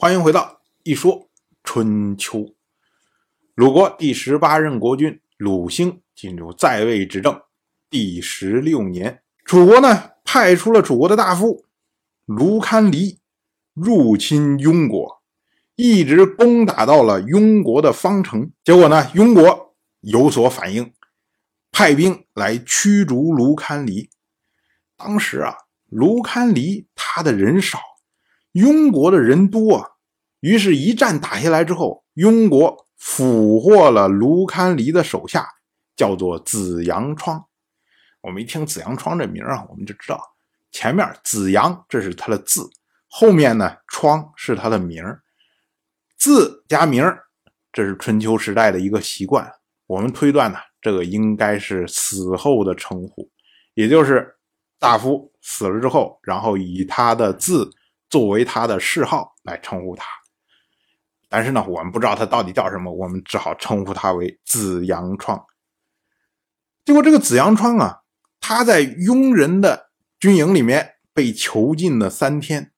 欢迎回到一说春秋。鲁国第十八任国君鲁兴进入在位执政第十六年，楚国呢派出了楚国的大夫卢堪离入侵庸国，一直攻打到了庸国的方城。结果呢，庸国有所反应，派兵来驱逐卢堪离。当时啊，卢堪离他的人少。庸国的人多啊，于是，一战打下来之后，庸国俘获了卢堪离的手下，叫做子阳窗。我们一听子阳窗这名啊，我们就知道前面子阳这是他的字，后面呢窗是他的名字加名这是春秋时代的一个习惯。我们推断呢，这个应该是死后的称呼，也就是大夫死了之后，然后以他的字。作为他的谥号来称呼他，但是呢，我们不知道他到底叫什么，我们只好称呼他为子阳创。结果这个子阳创啊，他在庸人的军营里面被囚禁了三天，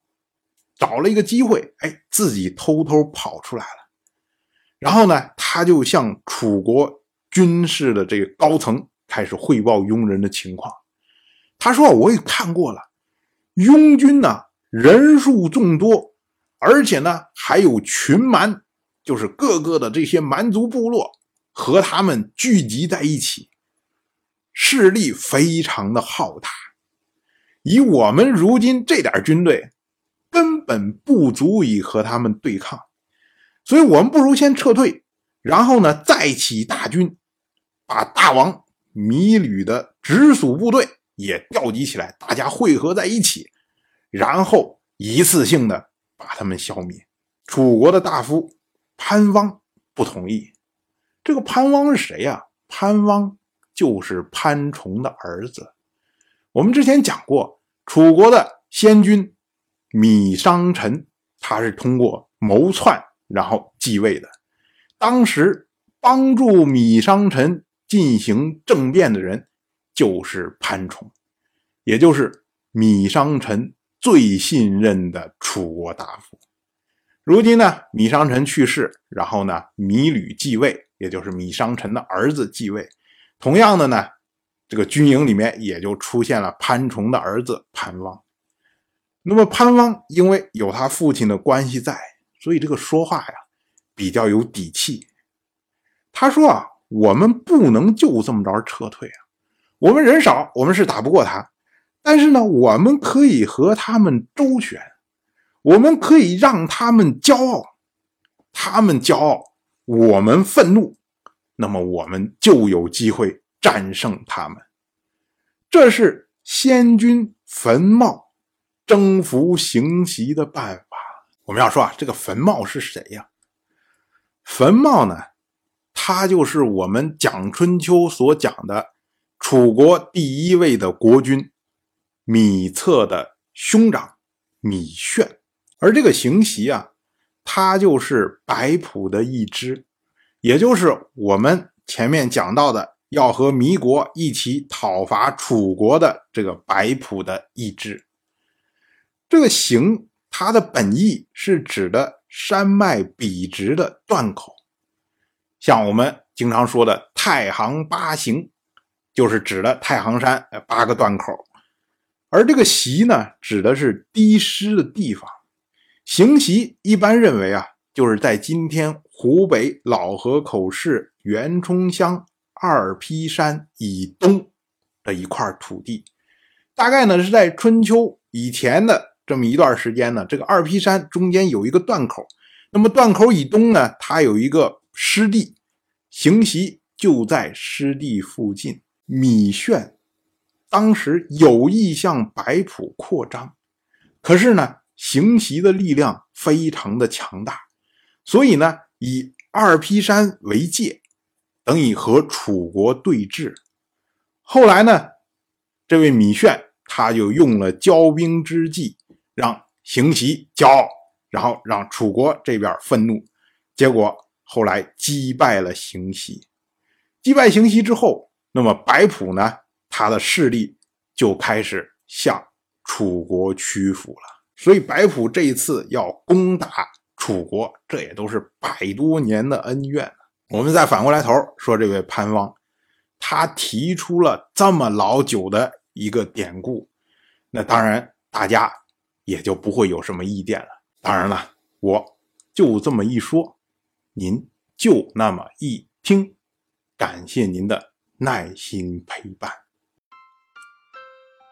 找了一个机会，哎，自己偷偷跑出来了。然后呢，他就向楚国军事的这个高层开始汇报庸人的情况。他说：“我也看过了，庸军呢。”人数众多，而且呢还有群蛮，就是各个的这些蛮族部落和他们聚集在一起，势力非常的浩大。以我们如今这点军队，根本不足以和他们对抗，所以我们不如先撤退，然后呢再起大军，把大王米吕的直属部队也调集起来，大家汇合在一起。然后一次性的把他们消灭。楚国的大夫潘汪不同意。这个潘汪是谁呀？潘汪就是潘崇的儿子。我们之前讲过，楚国的先君米商臣，他是通过谋篡然后继位的。当时帮助米商臣进行政变的人就是潘崇，也就是米商臣。最信任的楚国大夫，如今呢，米商臣去世，然后呢，米吕继位，也就是米商臣的儿子继位。同样的呢，这个军营里面也就出现了潘崇的儿子潘汪。那么潘汪因为有他父亲的关系在，所以这个说话呀比较有底气。他说啊，我们不能就这么着撤退啊，我们人少，我们是打不过他。但是呢，我们可以和他们周旋，我们可以让他们骄傲，他们骄傲，我们愤怒，那么我们就有机会战胜他们。这是先君坟茂征服行袭的办法。我们要说啊，这个坟茂是谁呀？坟茂呢，他就是我们讲春秋所讲的楚国第一位的国君。米策的兄长米炫，而这个行袭啊，他就是白朴的一支，也就是我们前面讲到的要和米国一起讨伐楚国的这个白朴的一支。这个行，它的本意是指的山脉笔直的断口，像我们经常说的太行八行，就是指的太行山八个断口。而这个席呢，指的是低湿的地方。行席一般认为啊，就是在今天湖北老河口市袁冲乡二劈山以东的一块土地。大概呢是在春秋以前的这么一段时间呢，这个二劈山中间有一个断口。那么断口以东呢，它有一个湿地，行席就在湿地附近。米炫。当时有意向白浦扩张，可是呢，行袭的力量非常的强大，所以呢，以二劈山为界，等于和楚国对峙。后来呢，这位米炫他就用了骄兵之计，让行袭骄傲，然后让楚国这边愤怒，结果后来击败了行袭。击败行袭之后，那么白浦呢？他的势力就开始向楚国屈服了，所以白朴这一次要攻打楚国，这也都是百多年的恩怨。我们再反过来头说，这位潘汪，他提出了这么老久的一个典故，那当然大家也就不会有什么意见了。当然了，我就这么一说，您就那么一听，感谢您的耐心陪伴。